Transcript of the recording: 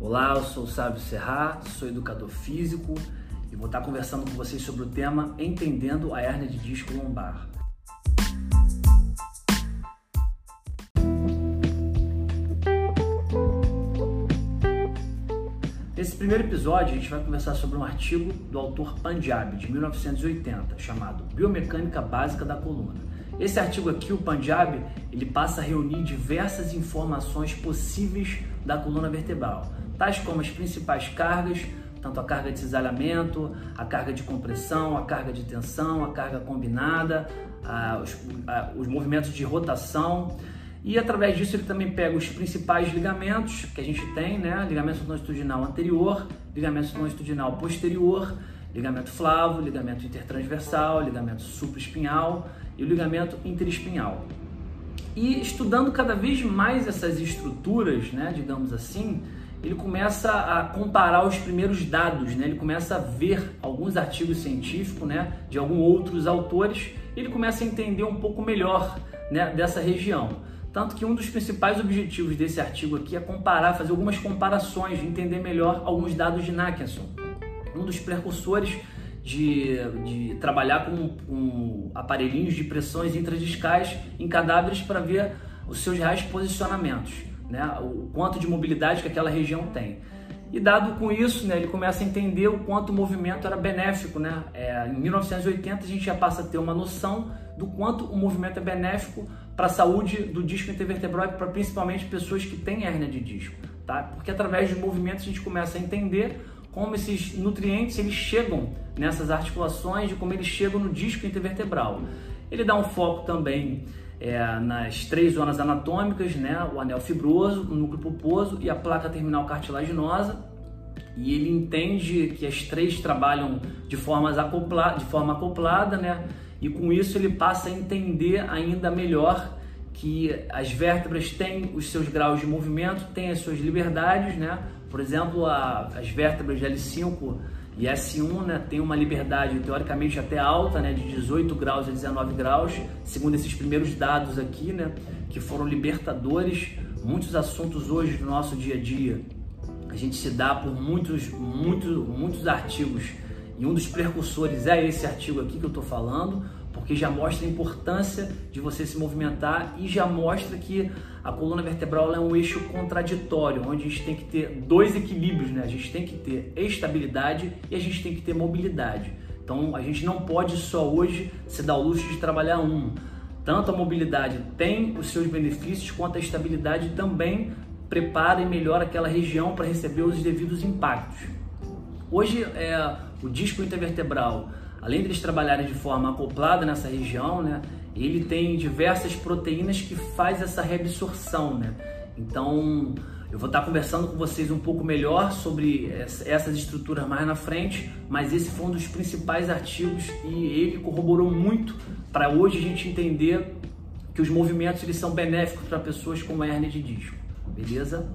Olá, eu sou o Sábio Serra, sou educador físico e vou estar conversando com vocês sobre o tema Entendendo a Hérnia de Disco Lombar. Nesse primeiro episódio, a gente vai conversar sobre um artigo do autor Pandiab, de 1980, chamado Biomecânica Básica da Coluna. Esse artigo aqui, o Pandiab, ele passa a reunir diversas informações possíveis da coluna vertebral, tais como as principais cargas, tanto a carga de cisalhamento, a carga de compressão, a carga de tensão, a carga combinada, a, os, a, os movimentos de rotação. E através disso ele também pega os principais ligamentos que a gente tem, né? Ligamento longitudinal anterior, ligamento longitudinal posterior, ligamento flavo, ligamento intertransversal, ligamento supraespinhal e o ligamento interespinhal. E estudando cada vez mais essas estruturas, né, digamos assim, ele começa a comparar os primeiros dados, né? ele começa a ver alguns artigos científicos né, de alguns outros autores, e ele começa a entender um pouco melhor né, dessa região. Tanto que um dos principais objetivos desse artigo aqui é comparar, fazer algumas comparações, entender melhor alguns dados de Nakenson, um dos precursores de, de trabalhar com, com aparelhinhos de pressões intradiscais em cadáveres para ver os seus reais posicionamentos né, o quanto de mobilidade que aquela região tem. E dado com isso, né, ele começa a entender o quanto o movimento era benéfico. Né? É, em 1980 a gente já passa a ter uma noção do quanto o movimento é benéfico para a saúde do disco intervertebral e para principalmente pessoas que têm hérnia de disco. Tá? Porque através dos movimentos a gente começa a entender como esses nutrientes eles chegam nessas articulações e como eles chegam no disco intervertebral. Ele dá um foco também é, nas três zonas anatômicas, né? o anel fibroso, o núcleo pulposo e a placa terminal cartilaginosa. E ele entende que as três trabalham de, formas acopla, de forma acoplada, né? e com isso ele passa a entender ainda melhor que as vértebras têm os seus graus de movimento, têm as suas liberdades, né? Por exemplo, a, as vértebras de L5 e S1 né, tem uma liberdade teoricamente até alta, né, de 18 graus a 19 graus, segundo esses primeiros dados aqui, né, que foram libertadores. Muitos assuntos hoje do nosso dia a dia, a gente se dá por muitos, muitos, muitos artigos e um dos precursores é esse artigo aqui que eu estou falando, porque já mostra a importância de você se movimentar e já mostra que a coluna vertebral é um eixo contraditório, onde a gente tem que ter dois equilíbrios, né? A gente tem que ter estabilidade e a gente tem que ter mobilidade. Então a gente não pode só hoje se dar o luxo de trabalhar um. Tanto a mobilidade tem os seus benefícios, quanto a estabilidade também prepara e melhora aquela região para receber os devidos impactos. Hoje é, o disco intervertebral além deles trabalharem de forma acoplada nessa região, né, ele tem diversas proteínas que faz essa reabsorção, né? Então, eu vou estar conversando com vocês um pouco melhor sobre essas estruturas mais na frente, mas esse foi um dos principais artigos e ele corroborou muito para hoje a gente entender que os movimentos eles são benéficos para pessoas com hernia de disco. Beleza?